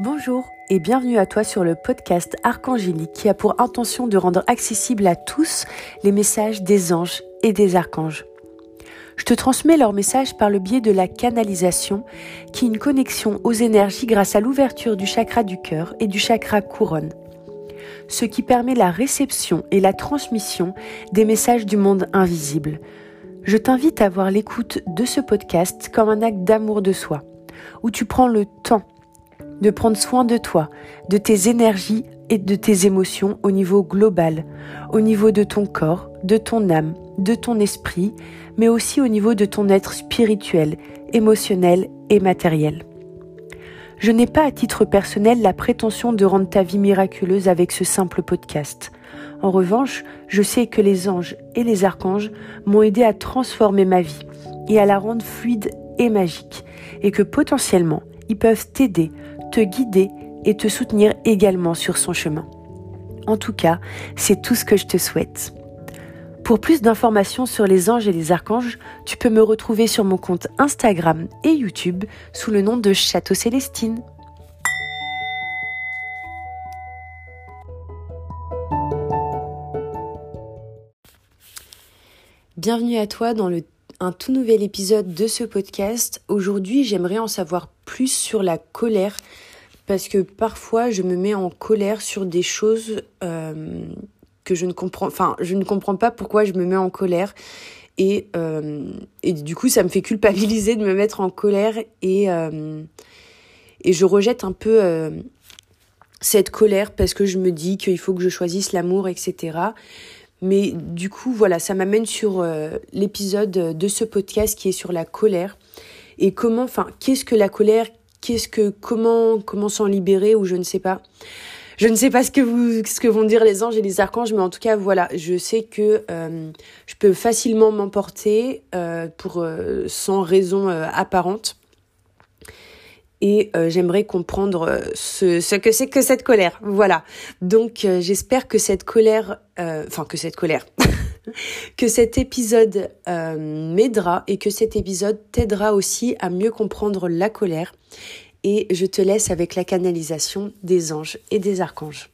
Bonjour et bienvenue à toi sur le podcast Archangélique qui a pour intention de rendre accessible à tous les messages des anges et des archanges. Je te transmets leurs messages par le biais de la canalisation, qui est une connexion aux énergies grâce à l'ouverture du chakra du cœur et du chakra couronne, ce qui permet la réception et la transmission des messages du monde invisible. Je t'invite à voir l'écoute de ce podcast comme un acte d'amour de soi, où tu prends le temps de prendre soin de toi, de tes énergies et de tes émotions au niveau global, au niveau de ton corps, de ton âme, de ton esprit, mais aussi au niveau de ton être spirituel, émotionnel et matériel. Je n'ai pas à titre personnel la prétention de rendre ta vie miraculeuse avec ce simple podcast. En revanche, je sais que les anges et les archanges m'ont aidé à transformer ma vie et à la rendre fluide et magique, et que potentiellement, ils peuvent t'aider te guider et te soutenir également sur son chemin. En tout cas, c'est tout ce que je te souhaite. Pour plus d'informations sur les anges et les archanges, tu peux me retrouver sur mon compte Instagram et YouTube sous le nom de Château Célestine. Bienvenue à toi dans le, un tout nouvel épisode de ce podcast. Aujourd'hui, j'aimerais en savoir plus sur la colère parce que parfois je me mets en colère sur des choses euh, que je ne comprends enfin je ne comprends pas pourquoi je me mets en colère. Et, euh, du coup ça me fait culpabiliser de me mettre en colère et, euh, et je rejette un peu cette colère parce que je me dis qu'il faut que je choisisse l'amour etc mais du coup voilà ça m'amène sur l'épisode de ce podcast qui est sur la colère. Et comment enfin qu'est-ce que la colère qu'est-ce que comment comment s'en libérer ou je ne sais pas. Je ne sais pas ce que vous ce que vont dire les anges et les archanges, mais en tout cas voilà, je sais que euh, je peux facilement m'emporter euh, pour euh, sans raison apparente. Et j'aimerais comprendre ce, ce que c'est que cette colère. Voilà. Donc j'espère que cette colère, enfin que cette colère, que cet épisode m'aidera et que cet épisode t'aidera aussi à mieux comprendre la colère et je te laisse avec la canalisation des anges et des archanges.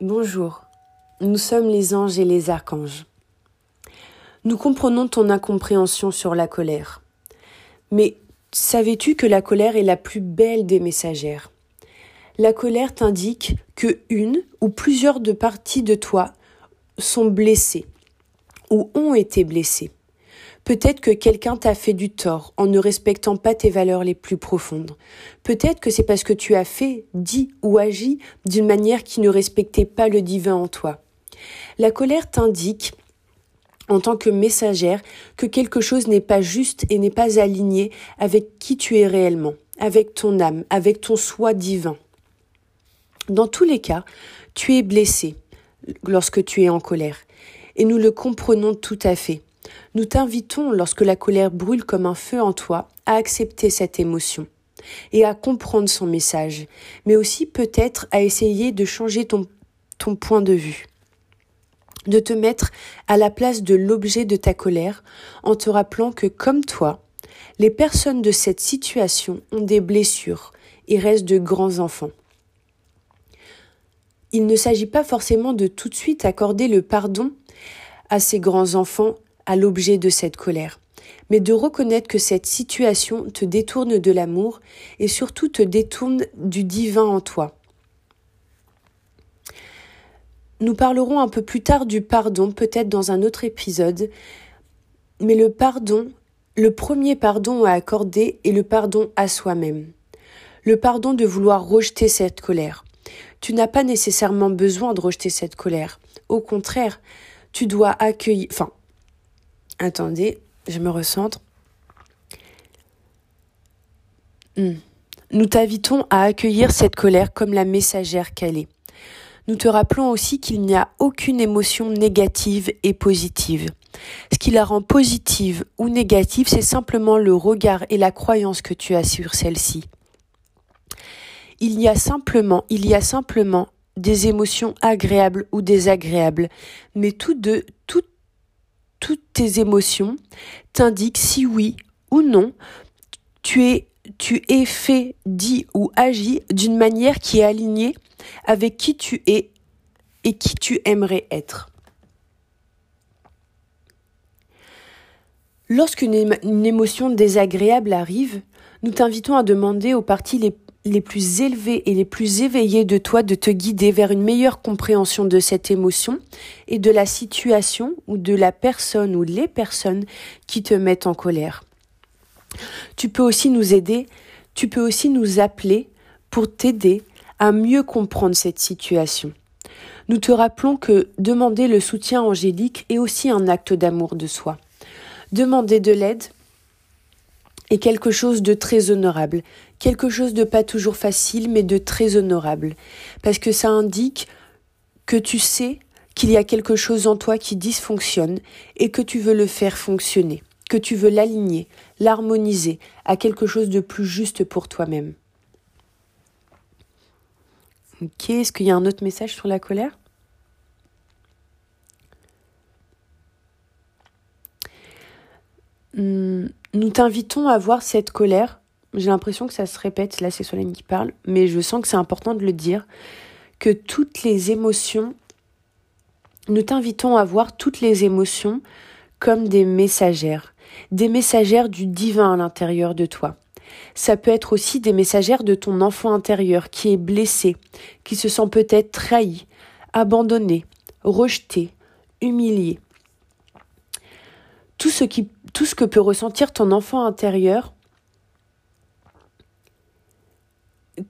Bonjour, nous sommes les anges et les archanges. Nous comprenons ton incompréhension sur la colère. Mais savais-tu que la colère est la plus belle des messagères? La colère t'indique que une ou plusieurs de parties de toi sont blessées ou ont été blessés. Peut-être que quelqu'un t'a fait du tort en ne respectant pas tes valeurs les plus profondes. Peut-être que c'est parce que tu as fait, dit ou agi d'une manière qui ne respectait pas le divin en toi. La colère t'indique, en tant que messagère, que quelque chose n'est pas juste et n'est pas aligné avec qui tu es réellement, avec ton âme, avec ton soi divin. Dans tous les cas, tu es blessé lorsque tu es en colère et nous le comprenons tout à fait. Nous t'invitons, lorsque la colère brûle comme un feu en toi, à accepter cette émotion et à comprendre son message, mais aussi peut-être à essayer de changer ton, ton point de vue de te mettre à la place de l'objet de ta colère en te rappelant que comme toi, les personnes de cette situation ont des blessures et restent de grands enfants. Il ne s'agit pas forcément de tout de suite accorder le pardon à ces grands-enfants à l'objet de cette colère, mais de reconnaître que cette situation te détourne de l'amour et surtout te détourne du divin en toi. Nous parlerons un peu plus tard du pardon, peut-être dans un autre épisode, mais le pardon, le premier pardon à accorder est le pardon à soi-même. Le pardon de vouloir rejeter cette colère. Tu n'as pas nécessairement besoin de rejeter cette colère. Au contraire, tu dois accueillir. Enfin, attendez, je me recentre. Hmm. Nous t'invitons à accueillir cette colère comme la messagère qu'elle est. Nous te rappelons aussi qu'il n'y a aucune émotion négative et positive. Ce qui la rend positive ou négative, c'est simplement le regard et la croyance que tu as sur celle-ci. Il y a simplement, il y a simplement des émotions agréables ou désagréables, mais tout de, tout, toutes tes émotions t'indiquent si oui ou non tu es, tu es fait, dit ou agi d'une manière qui est alignée avec qui tu es et qui tu aimerais être. Lorsqu'une émotion désagréable arrive, nous t'invitons à demander aux parties les, les, plus élevées et les plus éveillées de toi de te guider vers une meilleure compréhension de cette émotion et de la situation ou de la personne ou les personnes qui te mettent en colère. Tu peux aussi nous aider, tu peux aussi nous appeler pour t'aider à mieux comprendre cette situation. Nous te rappelons que demander le soutien angélique est aussi un acte d'amour de soi. Demander de l'aide est quelque chose de très honorable, quelque chose de pas toujours facile, mais de très honorable, parce que ça indique que tu sais qu'il y a quelque chose en toi qui dysfonctionne et que tu veux le faire fonctionner, que tu veux l'aligner, l'harmoniser à quelque chose de plus juste pour toi-même. Ok, est-ce qu'il y a un autre message sur la colère? Hmm, nous t'invitons à voir cette colère. J'ai l'impression que ça se répète, là c'est Solène qui parle, mais je sens que c'est important de le dire, que toutes les émotions, nous t'invitons à voir toutes les émotions comme des messagères, des messagères du divin à l'intérieur de toi. Ça peut être aussi des messagères de ton enfant intérieur qui est blessé, qui se sent peut-être trahi, abandonné, rejeté, humilié. Tout ce qui tout ce que peut ressentir ton enfant intérieur,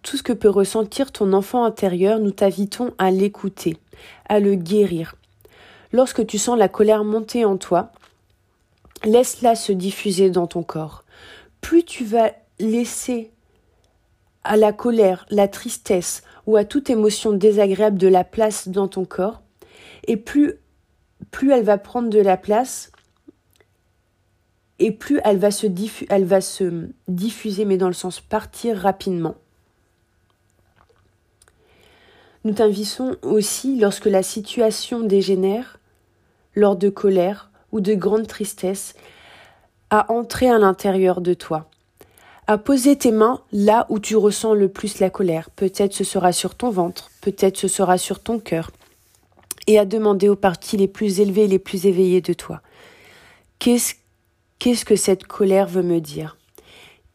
tout ce que peut ressentir ton enfant intérieur, nous t'invitons à l'écouter, à le guérir. Lorsque tu sens la colère monter en toi, laisse-la se diffuser dans ton corps. Plus tu vas laisser à la colère, la tristesse ou à toute émotion désagréable de la place dans ton corps, et plus, plus elle va prendre de la place, et plus elle va se, elle va se diffuser, mais dans le sens partir rapidement. Nous t'invitons aussi, lorsque la situation dégénère, lors de colère ou de grande tristesse, à entrer à l'intérieur de toi, à poser tes mains là où tu ressens le plus la colère. Peut-être ce sera sur ton ventre, peut-être ce sera sur ton cœur, et à demander aux parties les plus élevées les plus éveillées de toi. Qu'est-ce Qu'est-ce que cette colère veut me dire?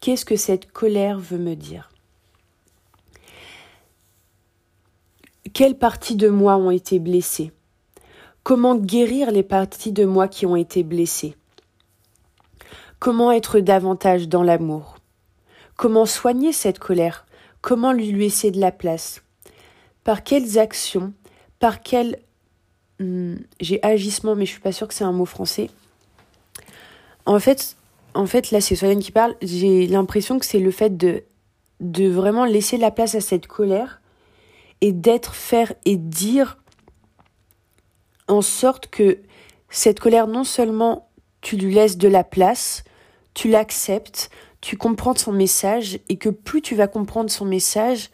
Qu'est-ce que cette colère veut me dire? Quelles parties de moi ont été blessées? Comment guérir les parties de moi qui ont été blessées? Comment être davantage dans l'amour? Comment soigner cette colère? Comment lui laisser de la place? Par quelles actions? Par quel hmm, j'ai agissement, mais je suis pas sûre que c'est un mot français. En fait, en fait, là, c'est Solène qui parle. J'ai l'impression que c'est le fait de, de vraiment laisser la place à cette colère et d'être, faire et dire en sorte que cette colère, non seulement tu lui laisses de la place, tu l'acceptes, tu comprends son message et que plus tu vas comprendre son message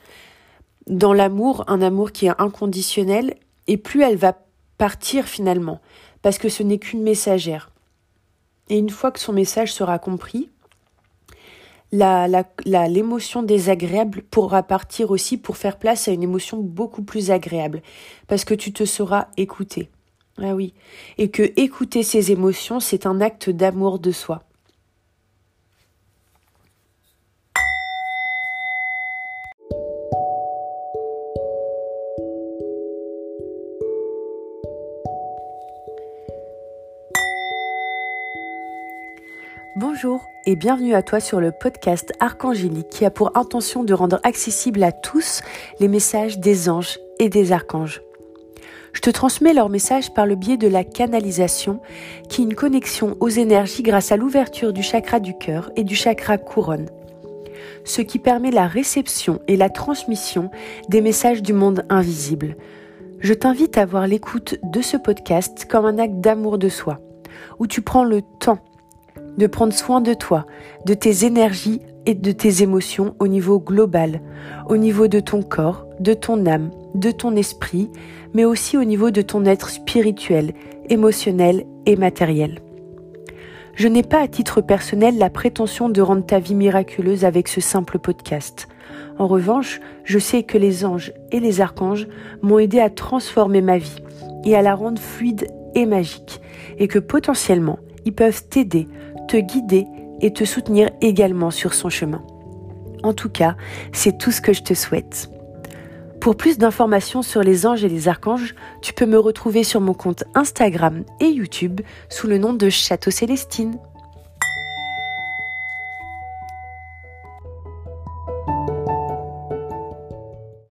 dans l'amour, un amour qui est inconditionnel, et plus elle va partir finalement, parce que ce n'est qu'une messagère. Et une fois que son message sera compris, l'émotion désagréable pourra partir aussi pour faire place à une émotion beaucoup plus agréable, parce que tu te seras écouté. Ah oui, et que écouter ces émotions, c'est un acte d'amour de soi. Bonjour et bienvenue à toi sur le podcast Archangélique qui a pour intention de rendre accessible à tous les messages des anges et des archanges. Je te transmets leurs messages par le biais de la canalisation qui est une connexion aux énergies grâce à l'ouverture du chakra du cœur et du chakra couronne. Ce qui permet la réception et la transmission des messages du monde invisible. Je t'invite à voir l'écoute de ce podcast comme un acte d'amour de soi, où tu prends le temps de prendre soin de toi, de tes énergies et de tes émotions au niveau global, au niveau de ton corps, de ton âme, de ton esprit, mais aussi au niveau de ton être spirituel, émotionnel et matériel. Je n'ai pas à titre personnel la prétention de rendre ta vie miraculeuse avec ce simple podcast. En revanche, je sais que les anges et les archanges m'ont aidé à transformer ma vie et à la rendre fluide et magique, et que potentiellement, ils peuvent t'aider, te guider et te soutenir également sur son chemin. En tout cas, c'est tout ce que je te souhaite. Pour plus d'informations sur les anges et les archanges, tu peux me retrouver sur mon compte Instagram et YouTube sous le nom de Château Célestine.